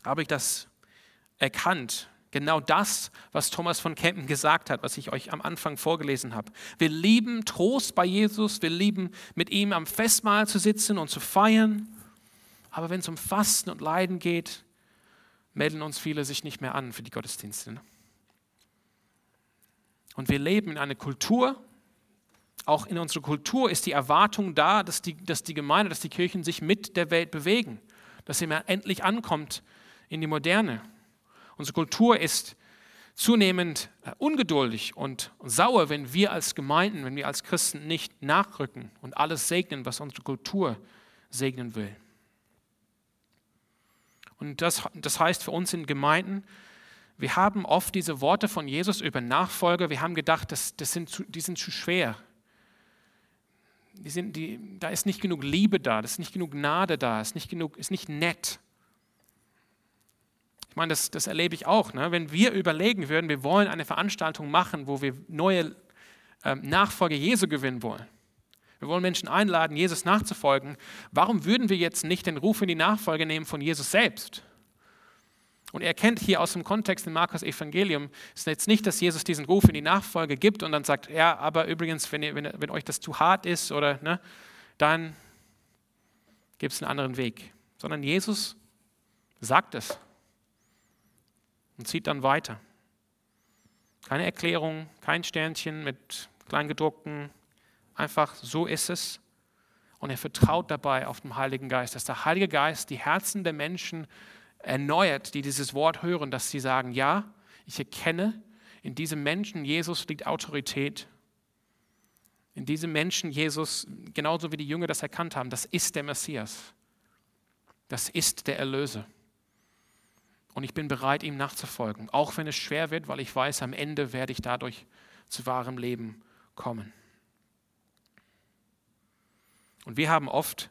habe ich das erkannt, Genau das, was Thomas von Kempen gesagt hat, was ich euch am Anfang vorgelesen habe. Wir lieben Trost bei Jesus, wir lieben mit ihm am Festmahl zu sitzen und zu feiern. Aber wenn es um Fasten und Leiden geht, melden uns viele sich nicht mehr an für die Gottesdienste. Ne? Und wir leben in einer Kultur, auch in unserer Kultur ist die Erwartung da, dass die, dass die Gemeinde, dass die Kirchen sich mit der Welt bewegen, dass sie mal endlich ankommt in die Moderne. Unsere Kultur ist zunehmend äh, ungeduldig und sauer, wenn wir als Gemeinden, wenn wir als Christen nicht nachrücken und alles segnen, was unsere Kultur segnen will. Und das, das heißt für uns in Gemeinden, wir haben oft diese Worte von Jesus über Nachfolge, wir haben gedacht, das, das sind zu, die sind zu schwer. Die sind, die, da ist nicht genug Liebe da, da ist nicht genug Gnade da, ist nicht genug, ist nicht nett. Ich meine, das, das erlebe ich auch. Ne? Wenn wir überlegen würden, wir wollen eine Veranstaltung machen, wo wir neue ähm, Nachfolger Jesu gewinnen wollen, Wir wollen Menschen einladen, Jesus nachzufolgen. Warum würden wir jetzt nicht den Ruf in die Nachfolge nehmen von Jesus selbst? Und er kennt hier aus dem Kontext im Markus Evangelium, ist jetzt nicht, dass Jesus diesen Ruf in die Nachfolge gibt und dann sagt, ja, aber übrigens, wenn, ihr, wenn, wenn euch das zu hart ist oder ne, dann gibt es einen anderen Weg. Sondern Jesus sagt es und zieht dann weiter. Keine Erklärung, kein Sternchen mit kleingedruckten, einfach so ist es. Und er vertraut dabei auf den Heiligen Geist, dass der Heilige Geist die Herzen der Menschen erneuert, die dieses Wort hören, dass sie sagen, ja, ich erkenne, in diesem Menschen Jesus liegt Autorität. In diesem Menschen Jesus, genauso wie die Jünger das erkannt haben, das ist der Messias. Das ist der Erlöser. Und ich bin bereit, ihm nachzufolgen, auch wenn es schwer wird, weil ich weiß, am Ende werde ich dadurch zu wahrem Leben kommen. Und wir haben oft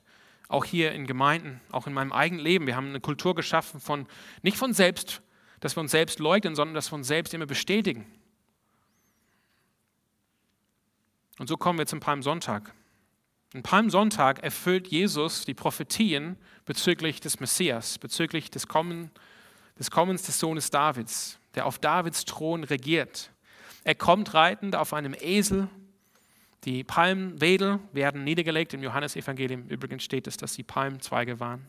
auch hier in Gemeinden, auch in meinem eigenen Leben. Wir haben eine Kultur geschaffen von, nicht von selbst, dass wir uns selbst leugnen, sondern dass wir uns selbst immer bestätigen. Und so kommen wir zum Palmsonntag. Ein Palmsonntag erfüllt Jesus die Prophetien bezüglich des Messias, bezüglich des, Kommen, des Kommens des Sohnes Davids, der auf Davids Thron regiert. Er kommt reitend auf einem Esel die Palmwedel werden niedergelegt. Im Johannesevangelium übrigens steht es, dass sie Palmzweige waren.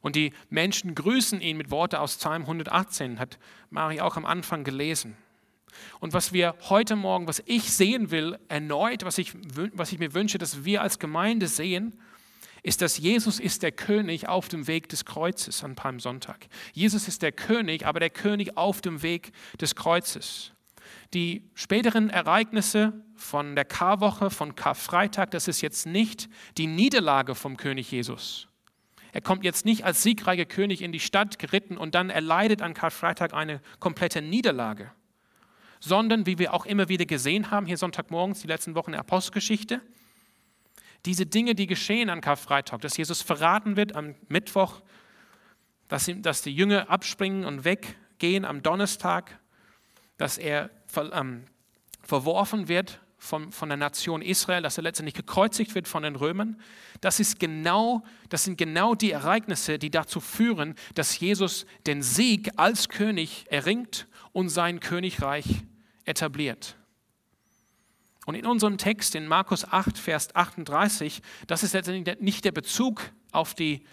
Und die Menschen grüßen ihn mit Worten aus Psalm 118, hat Mari auch am Anfang gelesen. Und was wir heute Morgen, was ich sehen will, erneut, was ich, was ich mir wünsche, dass wir als Gemeinde sehen, ist, dass Jesus ist der König auf dem Weg des Kreuzes an Palmsonntag. Jesus ist der König, aber der König auf dem Weg des Kreuzes. Die späteren Ereignisse von der Karwoche, von Karfreitag, das ist jetzt nicht die Niederlage vom König Jesus. Er kommt jetzt nicht als siegreicher König in die Stadt geritten und dann erleidet an Karfreitag eine komplette Niederlage, sondern wie wir auch immer wieder gesehen haben, hier Sonntagmorgens, die letzten Wochen der Apostelgeschichte, diese Dinge, die geschehen an Karfreitag, dass Jesus verraten wird am Mittwoch, dass, dass die Jünger abspringen und weggehen am Donnerstag, dass er ähm, verworfen wird von, von der Nation Israel, dass er letztendlich gekreuzigt wird von den Römern. Das, ist genau, das sind genau die Ereignisse, die dazu führen, dass Jesus den Sieg als König erringt und sein Königreich etabliert. Und in unserem Text in Markus 8, Vers 38, das ist letztendlich nicht der Bezug auf die,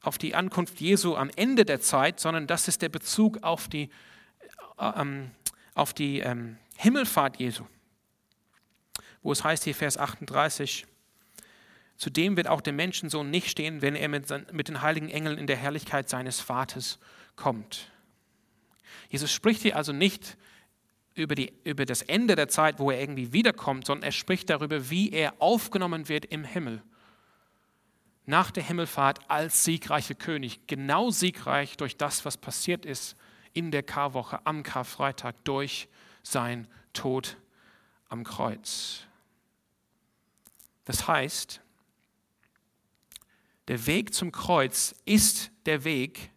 auf die Ankunft Jesu am Ende der Zeit, sondern das ist der Bezug auf die, äh, ähm, auf die ähm, Himmelfahrt Jesu, wo es heißt hier Vers 38, Zudem wird auch der Menschensohn nicht stehen, wenn er mit, mit den heiligen Engeln in der Herrlichkeit seines Vaters kommt. Jesus spricht hier also nicht über, die, über das Ende der Zeit, wo er irgendwie wiederkommt, sondern er spricht darüber, wie er aufgenommen wird im Himmel. Nach der Himmelfahrt als siegreicher König, genau siegreich durch das, was passiert ist in der Karwoche am Karfreitag durch sein Tod am Kreuz. Das heißt, der Weg zum Kreuz ist der Weg,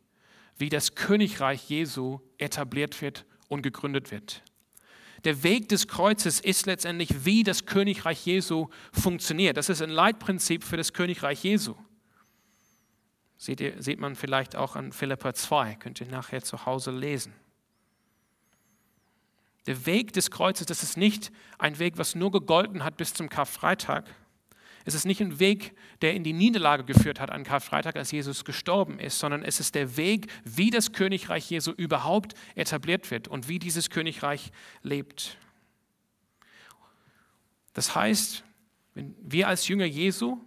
wie das Königreich Jesu etabliert wird und gegründet wird. Der Weg des Kreuzes ist letztendlich, wie das Königreich Jesu funktioniert. Das ist ein Leitprinzip für das Königreich Jesu. Seht, ihr, sieht man vielleicht auch an Philippa 2, könnt ihr nachher zu Hause lesen. Der Weg des Kreuzes, das ist nicht ein Weg, was nur gegolten hat bis zum Karfreitag. Es ist nicht ein Weg, der in die Niederlage geführt hat an Karfreitag, als Jesus gestorben ist, sondern es ist der Weg, wie das Königreich Jesu überhaupt etabliert wird und wie dieses Königreich lebt. Das heißt, wenn wir als Jünger Jesu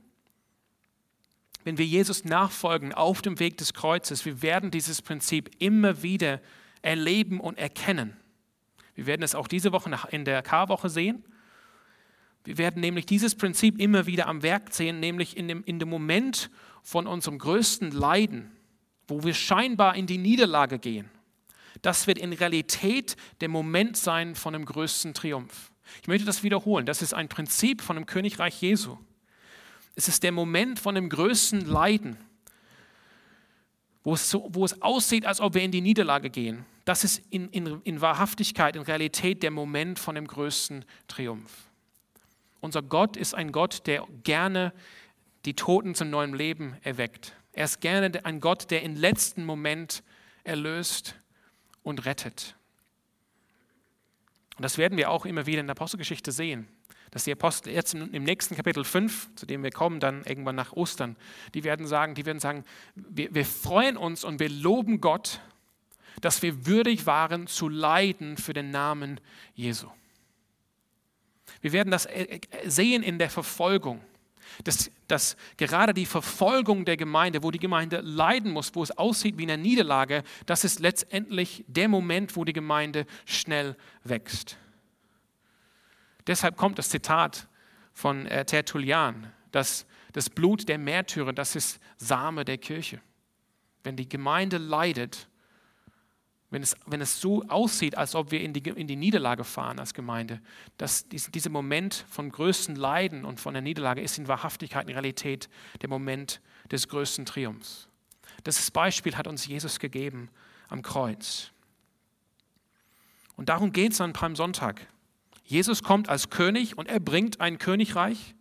wenn wir Jesus nachfolgen auf dem Weg des Kreuzes, wir werden dieses Prinzip immer wieder erleben und erkennen. Wir werden es auch diese Woche in der Karwoche sehen. Wir werden nämlich dieses Prinzip immer wieder am Werk sehen, nämlich in dem, in dem Moment von unserem größten Leiden, wo wir scheinbar in die Niederlage gehen. Das wird in Realität der Moment sein von dem größten Triumph. Ich möchte das wiederholen. Das ist ein Prinzip von dem Königreich Jesu. Es ist der Moment von dem größten Leiden, wo es, so, wo es aussieht, als ob wir in die Niederlage gehen. Das ist in, in, in Wahrhaftigkeit, in Realität der Moment von dem größten Triumph. Unser Gott ist ein Gott, der gerne die Toten zum neuen Leben erweckt. Er ist gerne ein Gott, der im letzten Moment erlöst und rettet. Und das werden wir auch immer wieder in der Apostelgeschichte sehen, dass die Apostel jetzt im nächsten Kapitel 5, zu dem wir kommen, dann irgendwann nach Ostern, die werden sagen, die werden sagen, wir, wir freuen uns und wir loben Gott, dass wir würdig waren zu leiden für den Namen Jesu. Wir werden das äh, äh, sehen in der Verfolgung, dass, dass gerade die Verfolgung der Gemeinde, wo die Gemeinde leiden muss, wo es aussieht wie eine Niederlage, das ist letztendlich der Moment, wo die Gemeinde schnell wächst. Deshalb kommt das Zitat von äh, Tertullian, dass das Blut der Märtyrer, das ist Same der Kirche. Wenn die Gemeinde leidet, wenn es, wenn es so aussieht, als ob wir in die, in die Niederlage fahren als Gemeinde, dass dies, dieser Moment von größten Leiden und von der Niederlage ist in Wahrhaftigkeit, in Realität der Moment des größten Triumphs. Das Beispiel hat uns Jesus gegeben am Kreuz. Und darum geht es an Palmsonntag. Jesus kommt als König und er bringt ein Königreich,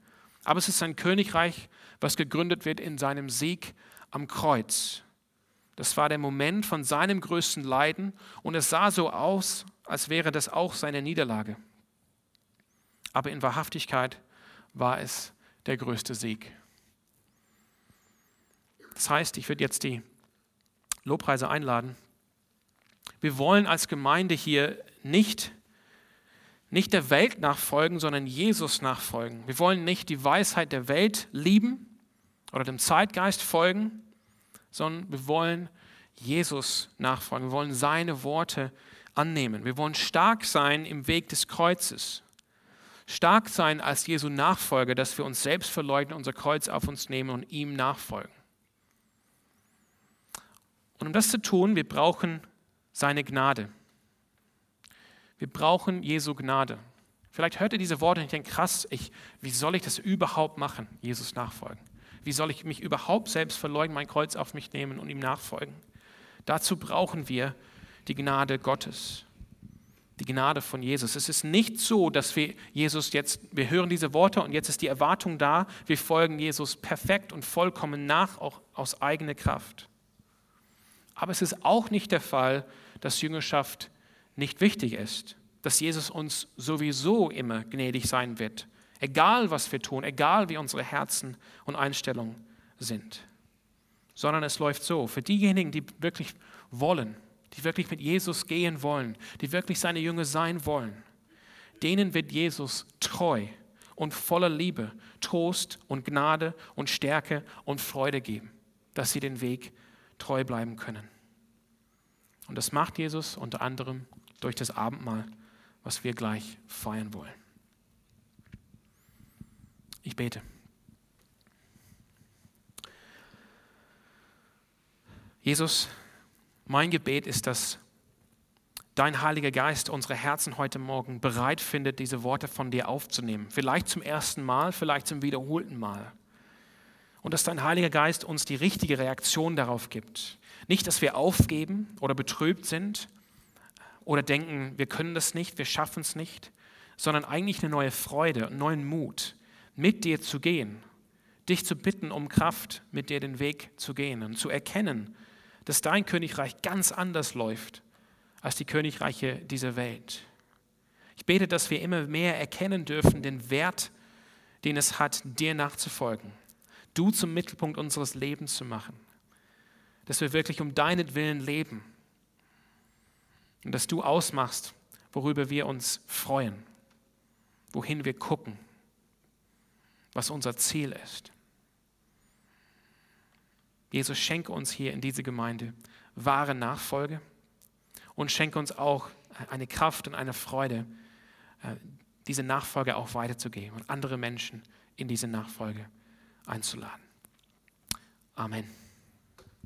aber es ist ein Königreich, was gegründet wird in seinem Sieg am Kreuz. Das war der Moment von seinem größten Leiden und es sah so aus, als wäre das auch seine Niederlage. Aber in Wahrhaftigkeit war es der größte Sieg. Das heißt, ich würde jetzt die Lobpreise einladen. Wir wollen als Gemeinde hier nicht, nicht der Welt nachfolgen, sondern Jesus nachfolgen. Wir wollen nicht die Weisheit der Welt lieben oder dem Zeitgeist folgen, sondern wir wollen Jesus nachfolgen. Wir wollen seine Worte annehmen. Wir wollen stark sein im Weg des Kreuzes. Stark sein als Jesu Nachfolger, dass wir uns selbst verleugnen, unser Kreuz auf uns nehmen und ihm nachfolgen. Und um das zu tun, wir brauchen seine Gnade. Wir brauchen Jesu Gnade. Vielleicht hört ihr diese Worte und ich denke, krass, ich, wie soll ich das überhaupt machen, Jesus nachfolgen? Wie soll ich mich überhaupt selbst verleugnen, mein Kreuz auf mich nehmen und ihm nachfolgen? Dazu brauchen wir die Gnade Gottes, die Gnade von Jesus. Es ist nicht so, dass wir Jesus jetzt, wir hören diese Worte und jetzt ist die Erwartung da, wir folgen Jesus perfekt und vollkommen nach, auch aus eigener Kraft. Aber es ist auch nicht der Fall, dass Jüngerschaft nicht wichtig ist, dass Jesus uns sowieso immer gnädig sein wird Egal, was wir tun, egal wie unsere Herzen und Einstellungen sind. Sondern es läuft so, für diejenigen, die wirklich wollen, die wirklich mit Jesus gehen wollen, die wirklich seine Jünger sein wollen, denen wird Jesus treu und voller Liebe, Trost und Gnade und Stärke und Freude geben, dass sie den Weg treu bleiben können. Und das macht Jesus unter anderem durch das Abendmahl, was wir gleich feiern wollen. Ich bete. Jesus, mein Gebet ist, dass dein Heiliger Geist unsere Herzen heute Morgen bereit findet, diese Worte von dir aufzunehmen. Vielleicht zum ersten Mal, vielleicht zum wiederholten Mal. Und dass dein Heiliger Geist uns die richtige Reaktion darauf gibt. Nicht, dass wir aufgeben oder betrübt sind oder denken, wir können das nicht, wir schaffen es nicht, sondern eigentlich eine neue Freude, einen neuen Mut, mit dir zu gehen, dich zu bitten um Kraft, mit dir den Weg zu gehen und zu erkennen, dass dein Königreich ganz anders läuft als die Königreiche dieser Welt. Ich bete, dass wir immer mehr erkennen dürfen, den Wert, den es hat, dir nachzufolgen, du zum Mittelpunkt unseres Lebens zu machen, dass wir wirklich um deinetwillen leben und dass du ausmachst, worüber wir uns freuen, wohin wir gucken was unser Ziel ist. Jesus, schenke uns hier in diese Gemeinde wahre Nachfolge und schenke uns auch eine Kraft und eine Freude, äh, diese Nachfolge auch weiterzugeben und andere Menschen in diese Nachfolge einzuladen. Amen.